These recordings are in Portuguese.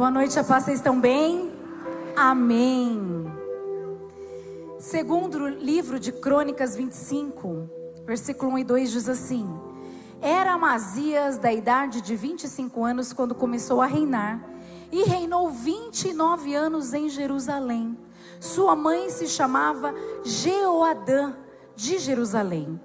Boa noite, a paz, vocês estão bem? Amém. Segundo livro de Crônicas 25, versículo 1 e 2 diz assim: Era Amazias da idade de 25 anos quando começou a reinar, e reinou 29 anos em Jerusalém. Sua mãe se chamava Jeoadã de Jerusalém.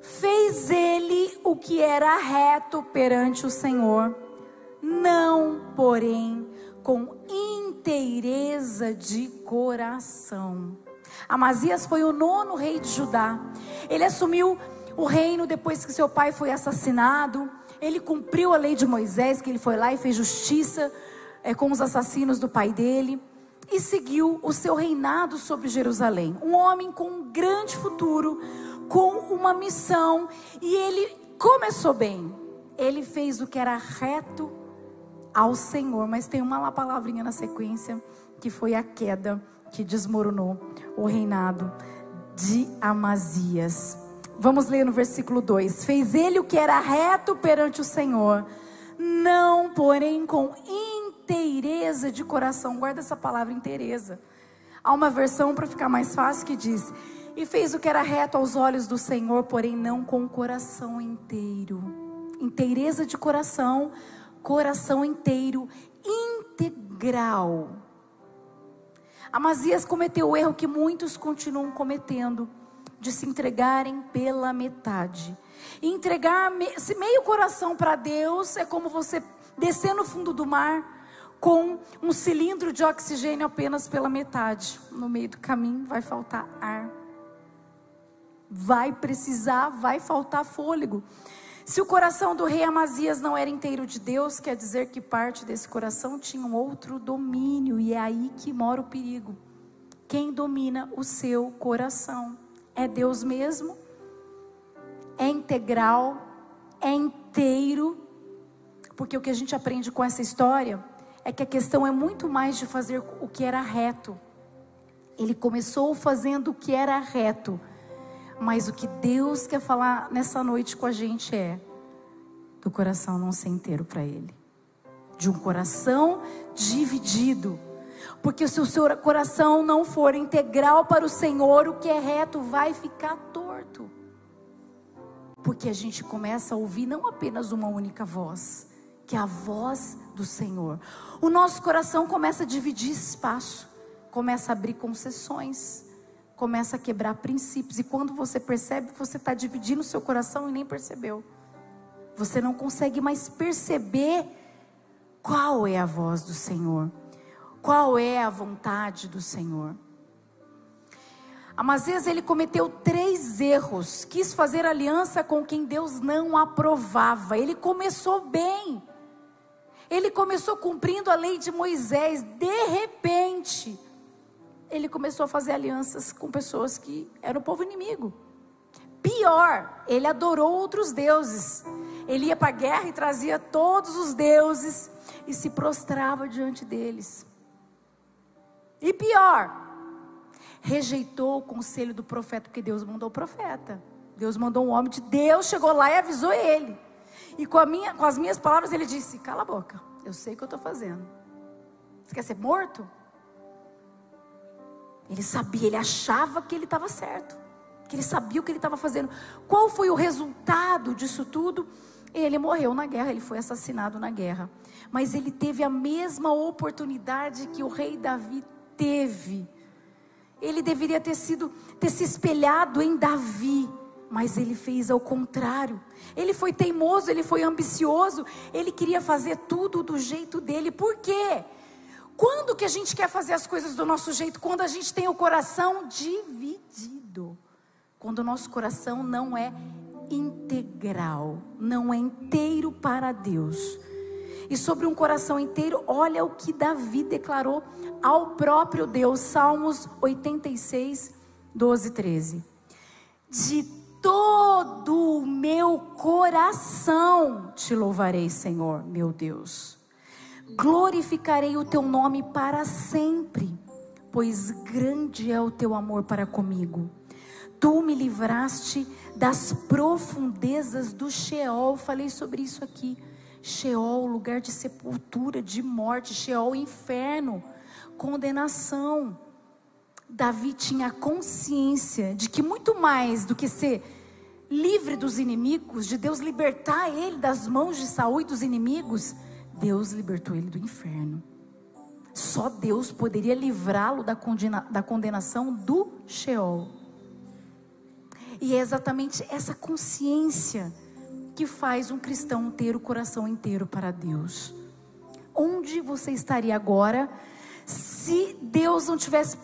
Fez ele o que era reto perante o Senhor não, porém, com inteireza de coração. Amazias foi o nono rei de Judá. Ele assumiu o reino depois que seu pai foi assassinado. Ele cumpriu a lei de Moisés, que ele foi lá e fez justiça é, com os assassinos do pai dele. E seguiu o seu reinado sobre Jerusalém. Um homem com um grande futuro, com uma missão. E ele começou bem. Ele fez o que era reto ao Senhor. Mas tem uma palavrinha na sequência que foi a queda que desmoronou o reinado de Amazias. Vamos ler no versículo 2: Fez ele o que era reto perante o Senhor, não, porém, com inteireza de coração. Guarda essa palavra inteireza. Há uma versão para ficar mais fácil que diz: E fez o que era reto aos olhos do Senhor, porém não com o coração inteiro. Inteireza de coração coração inteiro, integral. Amazias cometeu o erro que muitos continuam cometendo, de se entregarem pela metade. E entregar meio coração para Deus é como você descer no fundo do mar com um cilindro de oxigênio apenas pela metade. No meio do caminho vai faltar ar. Vai precisar, vai faltar fôlego. Se o coração do rei Amazias não era inteiro de Deus, quer dizer que parte desse coração tinha um outro domínio, e é aí que mora o perigo. Quem domina o seu coração? É Deus mesmo? É integral? É inteiro? Porque o que a gente aprende com essa história é que a questão é muito mais de fazer o que era reto. Ele começou fazendo o que era reto mas o que Deus quer falar nessa noite com a gente é do coração não ser inteiro para Ele, de um coração dividido. Porque se o seu coração não for integral para o Senhor, o que é reto vai ficar torto. Porque a gente começa a ouvir não apenas uma única voz, que é a voz do Senhor. O nosso coração começa a dividir espaço, começa a abrir concessões começa a quebrar princípios. E quando você percebe, você está dividindo o seu coração e nem percebeu. Você não consegue mais perceber qual é a voz do Senhor, qual é a vontade do Senhor. Amazias ele cometeu três erros. Quis fazer aliança com quem Deus não aprovava. Ele começou bem. Ele começou cumprindo a lei de Moisés. De repente, ele começou a fazer alianças com pessoas que eram o povo inimigo. Pior, ele adorou outros deuses. Ele ia para a guerra e trazia todos os deuses e se prostrava diante deles. E pior, rejeitou o conselho do profeta, porque Deus mandou o profeta. Deus mandou um homem de Deus, chegou lá e avisou ele. E com, minha, com as minhas palavras ele disse: Cala a boca, eu sei o que eu estou fazendo. Você quer ser morto? Ele sabia, ele achava que ele estava certo, que ele sabia o que ele estava fazendo. Qual foi o resultado disso tudo? Ele morreu na guerra, ele foi assassinado na guerra. Mas ele teve a mesma oportunidade que o rei Davi teve. Ele deveria ter sido ter se espelhado em Davi, mas ele fez ao contrário. Ele foi teimoso, ele foi ambicioso, ele queria fazer tudo do jeito dele. Por quê? Quando que a gente quer fazer as coisas do nosso jeito? Quando a gente tem o coração dividido. Quando o nosso coração não é integral, não é inteiro para Deus. E sobre um coração inteiro, olha o que Davi declarou ao próprio Deus, Salmos 86, 12 13. De todo o meu coração te louvarei, Senhor, meu Deus glorificarei o teu nome para sempre, pois grande é o teu amor para comigo. Tu me livraste das profundezas do Sheol. Falei sobre isso aqui. Sheol, lugar de sepultura, de morte, Sheol, inferno, condenação. Davi tinha consciência de que muito mais do que ser livre dos inimigos, de Deus libertar ele das mãos de Saul e dos inimigos, Deus libertou ele do inferno. Só Deus poderia livrá-lo da, condena, da condenação do Sheol. E é exatamente essa consciência que faz um cristão ter o coração inteiro para Deus. Onde você estaria agora se Deus não tivesse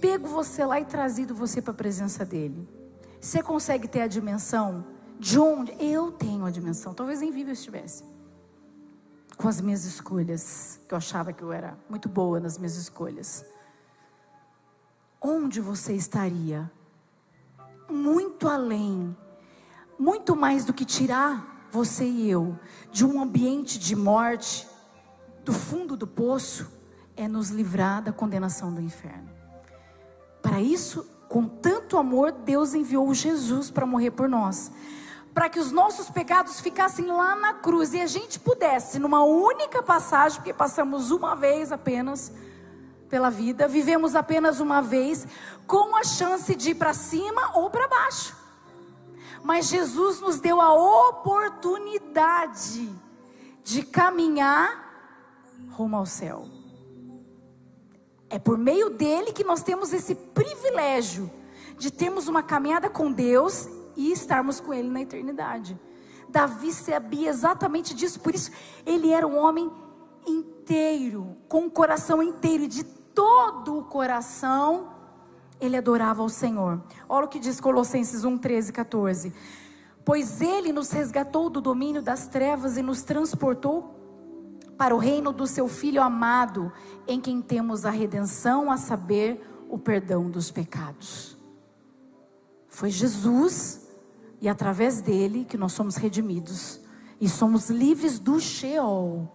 pego você lá e trazido você para a presença dele? Você consegue ter a dimensão de onde? Eu tenho a dimensão, talvez nem vivo eu estivesse. Com as minhas escolhas, que eu achava que eu era muito boa nas minhas escolhas. Onde você estaria? Muito além muito mais do que tirar você e eu de um ambiente de morte, do fundo do poço, é nos livrar da condenação do inferno. Para isso, com tanto amor, Deus enviou Jesus para morrer por nós. Para que os nossos pecados ficassem lá na cruz e a gente pudesse, numa única passagem, porque passamos uma vez apenas pela vida, vivemos apenas uma vez, com a chance de ir para cima ou para baixo. Mas Jesus nos deu a oportunidade de caminhar rumo ao céu. É por meio dele que nós temos esse privilégio de termos uma caminhada com Deus e estarmos com ele na eternidade. Davi sabia exatamente disso, por isso ele era um homem inteiro, com o coração inteiro, de todo o coração ele adorava ao Senhor. Olha o que diz Colossenses 1, 13 14. Pois ele nos resgatou do domínio das trevas e nos transportou para o reino do seu Filho amado, em quem temos a redenção, a saber, o perdão dos pecados. Foi Jesus e através dele que nós somos redimidos e somos livres do Sheol.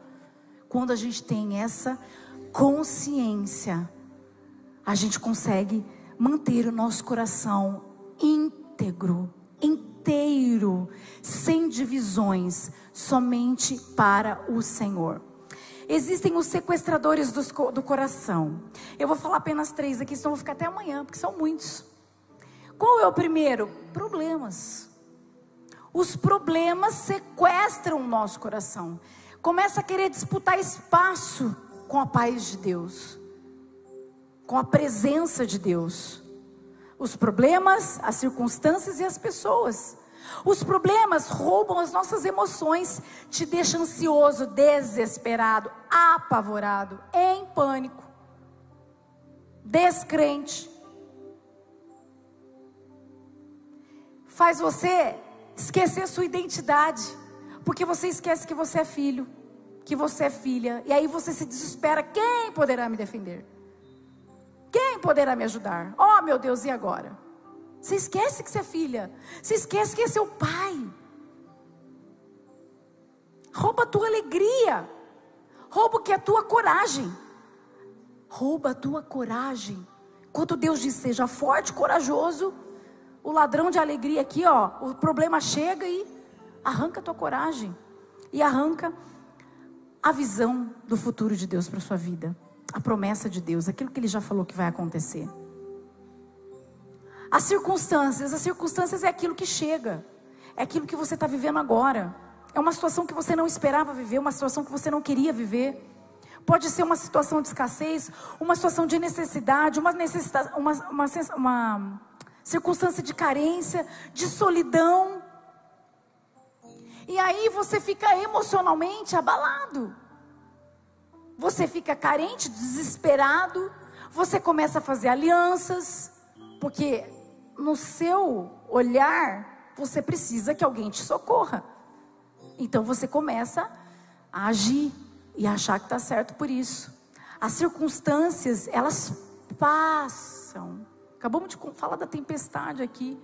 Quando a gente tem essa consciência, a gente consegue manter o nosso coração íntegro, inteiro, sem divisões, somente para o Senhor. Existem os sequestradores do, do coração. Eu vou falar apenas três aqui, senão vou ficar até amanhã, porque são muitos. Qual é o primeiro? Problemas. Os problemas sequestram o nosso coração. Começa a querer disputar espaço com a paz de Deus com a presença de Deus. Os problemas, as circunstâncias e as pessoas. Os problemas roubam as nossas emoções, te deixam ansioso, desesperado, apavorado, em pânico, descrente. Faz você esquecer sua identidade, porque você esquece que você é filho, que você é filha, e aí você se desespera: quem poderá me defender? Quem poderá me ajudar? Oh, meu Deus, e agora? Você esquece que você é filha. Você esquece que é seu pai. Rouba a tua alegria. Rouba o que é a tua coragem. Rouba a tua coragem. Quando Deus diz seja forte, corajoso, o ladrão de alegria aqui, ó, o problema chega e arranca a tua coragem e arranca a visão do futuro de Deus para sua vida a promessa de Deus, aquilo que ele já falou que vai acontecer. As circunstâncias, as circunstâncias é aquilo que chega, é aquilo que você está vivendo agora. É uma situação que você não esperava viver, uma situação que você não queria viver. Pode ser uma situação de escassez, uma situação de necessidade, uma, necessidade, uma, uma, uma circunstância de carência, de solidão. E aí você fica emocionalmente abalado. Você fica carente, desesperado, você começa a fazer alianças, porque no seu olhar você precisa que alguém te socorra. Então você começa a agir e achar que está certo por isso. As circunstâncias, elas passam. Acabamos de falar da tempestade aqui.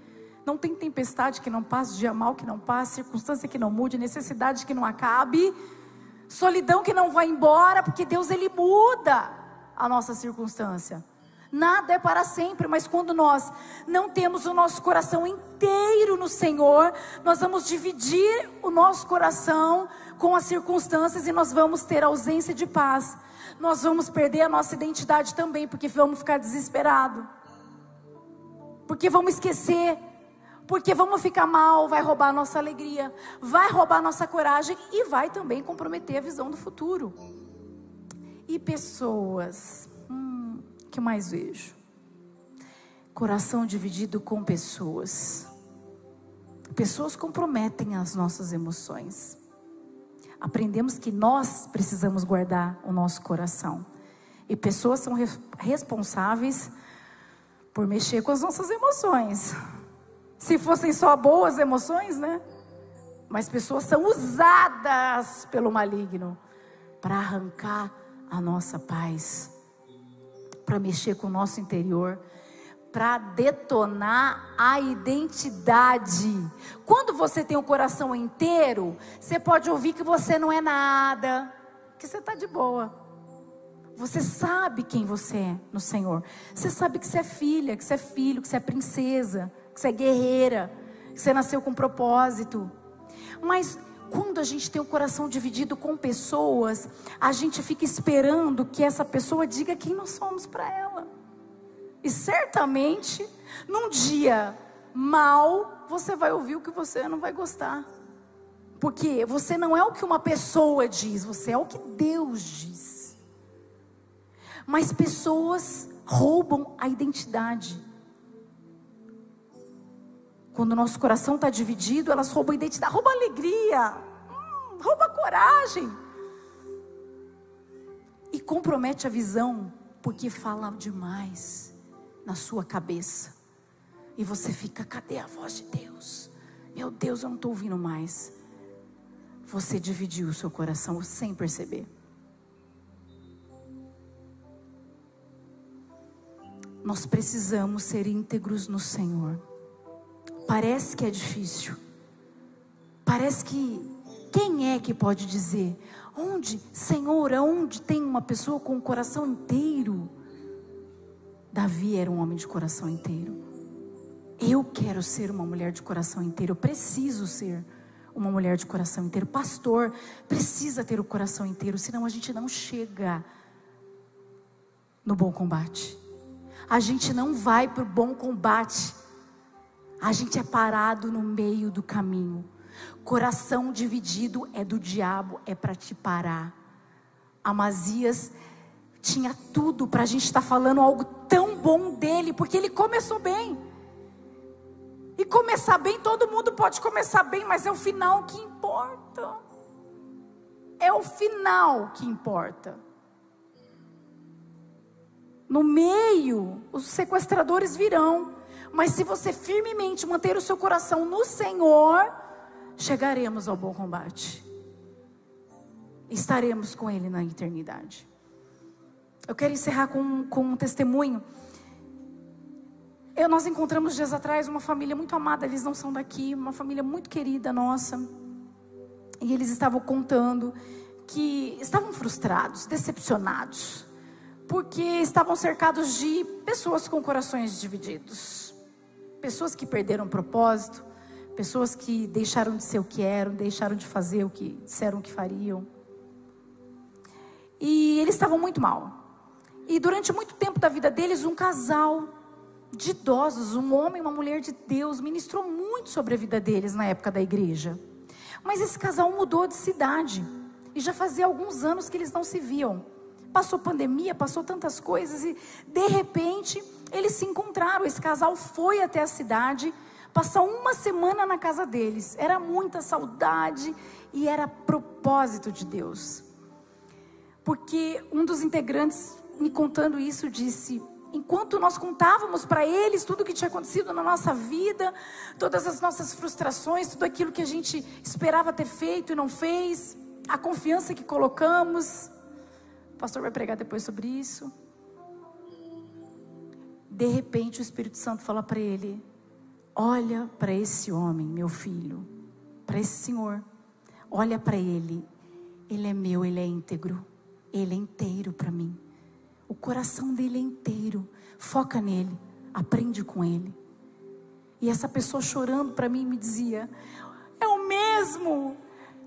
Não tem tempestade que não passe, dia mal que não passe, circunstância que não mude, necessidade que não acabe solidão que não vai embora, porque Deus ele muda a nossa circunstância. Nada é para sempre, mas quando nós não temos o nosso coração inteiro no Senhor, nós vamos dividir o nosso coração com as circunstâncias e nós vamos ter ausência de paz. Nós vamos perder a nossa identidade também, porque vamos ficar desesperados. Porque vamos esquecer. Porque vamos ficar mal, vai roubar a nossa alegria, vai roubar a nossa coragem e vai também comprometer a visão do futuro. E pessoas, hum, que mais vejo? Coração dividido com pessoas. Pessoas comprometem as nossas emoções. Aprendemos que nós precisamos guardar o nosso coração. E pessoas são re responsáveis por mexer com as nossas emoções. Se fossem só boas emoções, né? Mas pessoas são usadas pelo maligno para arrancar a nossa paz, para mexer com o nosso interior, para detonar a identidade. Quando você tem o coração inteiro, você pode ouvir que você não é nada, que você está de boa. Você sabe quem você é no Senhor. Você sabe que você é filha, que você é filho, que você é princesa, você é guerreira, você nasceu com propósito. Mas quando a gente tem o coração dividido com pessoas, a gente fica esperando que essa pessoa diga quem nós somos para ela. E certamente, num dia mal, você vai ouvir o que você não vai gostar. Porque você não é o que uma pessoa diz, você é o que Deus diz. Mas pessoas roubam a identidade. Quando o nosso coração está dividido, elas roubam a identidade, roubam a alegria, hum, roubam a coragem. E compromete a visão, porque fala demais na sua cabeça. E você fica, cadê a voz de Deus? Meu Deus, eu não estou ouvindo mais. Você dividiu o seu coração sem perceber. Nós precisamos ser íntegros no Senhor. Parece que é difícil. Parece que quem é que pode dizer onde, Senhor, onde tem uma pessoa com o coração inteiro? Davi era um homem de coração inteiro. Eu quero ser uma mulher de coração inteiro. Eu preciso ser uma mulher de coração inteiro. Pastor precisa ter o coração inteiro, senão a gente não chega no bom combate. A gente não vai para o bom combate. A gente é parado no meio do caminho. Coração dividido é do diabo, é para te parar. Amazias tinha tudo para a gente estar tá falando algo tão bom dele, porque ele começou bem. E começar bem, todo mundo pode começar bem, mas é o final que importa. É o final que importa. No meio, os sequestradores virão, mas se você firmemente manter o seu coração no Senhor, chegaremos ao bom combate. Estaremos com Ele na eternidade. Eu quero encerrar com, com um testemunho. Eu, nós encontramos dias atrás uma família muito amada, eles não são daqui, uma família muito querida nossa. E eles estavam contando que estavam frustrados, decepcionados, porque estavam cercados de pessoas com corações divididos, pessoas que perderam o propósito, pessoas que deixaram de ser o que eram, deixaram de fazer o que disseram que fariam. E eles estavam muito mal. E durante muito tempo da vida deles, um casal de idosos, um homem e uma mulher de Deus, ministrou muito sobre a vida deles na época da igreja. Mas esse casal mudou de cidade. E já fazia alguns anos que eles não se viam. Passou pandemia, passou tantas coisas e de repente eles se encontraram. Esse casal foi até a cidade, passar uma semana na casa deles. Era muita saudade e era propósito de Deus. Porque um dos integrantes me contando isso, disse: enquanto nós contávamos para eles tudo o que tinha acontecido na nossa vida, todas as nossas frustrações, tudo aquilo que a gente esperava ter feito e não fez, a confiança que colocamos. O pastor vai pregar depois sobre isso. De repente o Espírito Santo fala para ele: Olha para esse homem, meu filho, para esse senhor. Olha para ele. Ele é meu, ele é íntegro. Ele é inteiro para mim. O coração dele é inteiro. Foca nele, aprende com ele. E essa pessoa chorando para mim me dizia: É o mesmo.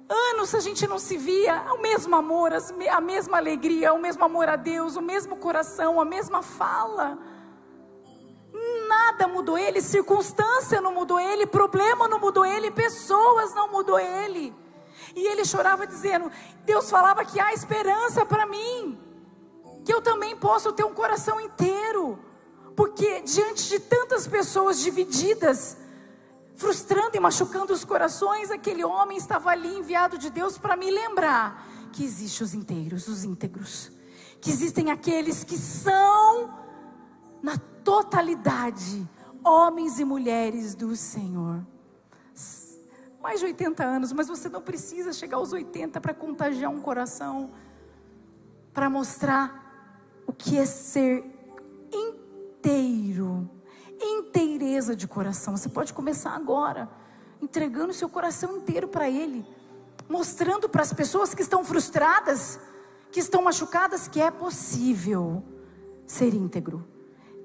Anos a gente não se via, o mesmo amor, a mesma alegria, o mesmo amor a Deus, o mesmo coração, a mesma fala. Nada mudou ele, circunstância não mudou ele, problema não mudou ele, pessoas não mudou ele. E ele chorava dizendo: Deus falava que há esperança para mim, que eu também posso ter um coração inteiro, porque diante de tantas pessoas divididas, frustrando e machucando os corações, aquele homem estava ali enviado de Deus para me lembrar que existem os inteiros, os íntegros, que existem aqueles que são na totalidade homens e mulheres do Senhor. Mais de 80 anos, mas você não precisa chegar aos 80 para contagiar um coração, para mostrar o que é ser inteiro inteireza de coração. Você pode começar agora, entregando seu coração inteiro para Ele, mostrando para as pessoas que estão frustradas, que estão machucadas, que é possível ser íntegro,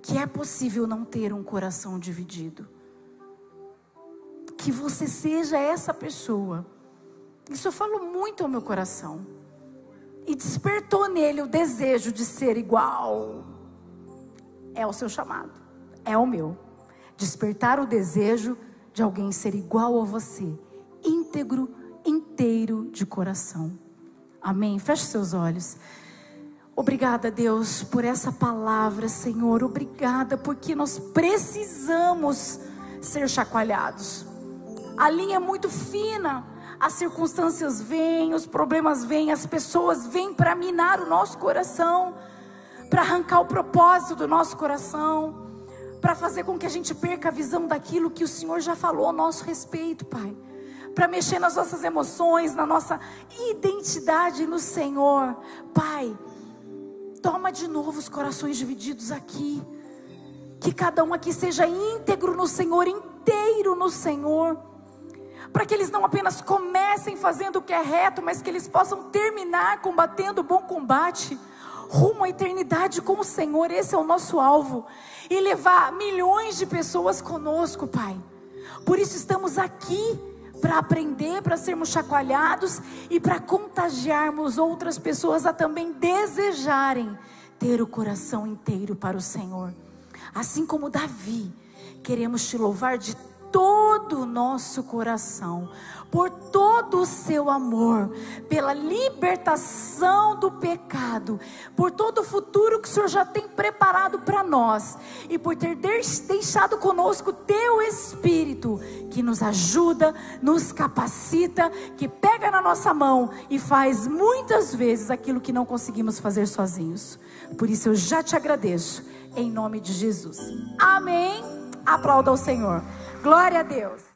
que é possível não ter um coração dividido. Que você seja essa pessoa. Isso eu falo muito ao meu coração. E despertou nele o desejo de ser igual. É o seu chamado é o meu. Despertar o desejo de alguém ser igual a você, íntegro, inteiro de coração. Amém. Feche seus olhos. Obrigada, Deus, por essa palavra, Senhor. Obrigada, porque nós precisamos ser chacoalhados. A linha é muito fina, as circunstâncias vêm, os problemas vêm, as pessoas vêm para minar o nosso coração, para arrancar o propósito do nosso coração para fazer com que a gente perca a visão daquilo que o Senhor já falou a nosso respeito, Pai. Para mexer nas nossas emoções, na nossa identidade no Senhor. Pai, toma de novo os corações divididos aqui. Que cada um aqui seja íntegro no Senhor, inteiro no Senhor. Para que eles não apenas comecem fazendo o que é reto, mas que eles possam terminar combatendo o bom combate rumo à eternidade com o Senhor. Esse é o nosso alvo. E levar milhões de pessoas conosco, Pai. Por isso estamos aqui para aprender, para sermos chacoalhados e para contagiarmos outras pessoas a também desejarem ter o coração inteiro para o Senhor. Assim como Davi, queremos te louvar de todo o nosso coração, por todo o seu amor, pela libertação do pecado, por todo o futuro que o Senhor já tem preparado para nós e por ter deixado conosco teu Espírito que nos ajuda, nos capacita, que pega na nossa mão e faz muitas vezes aquilo que não conseguimos fazer sozinhos. Por isso eu já te agradeço, em nome de Jesus. Amém. Aplauda ao Senhor. Glória a Deus.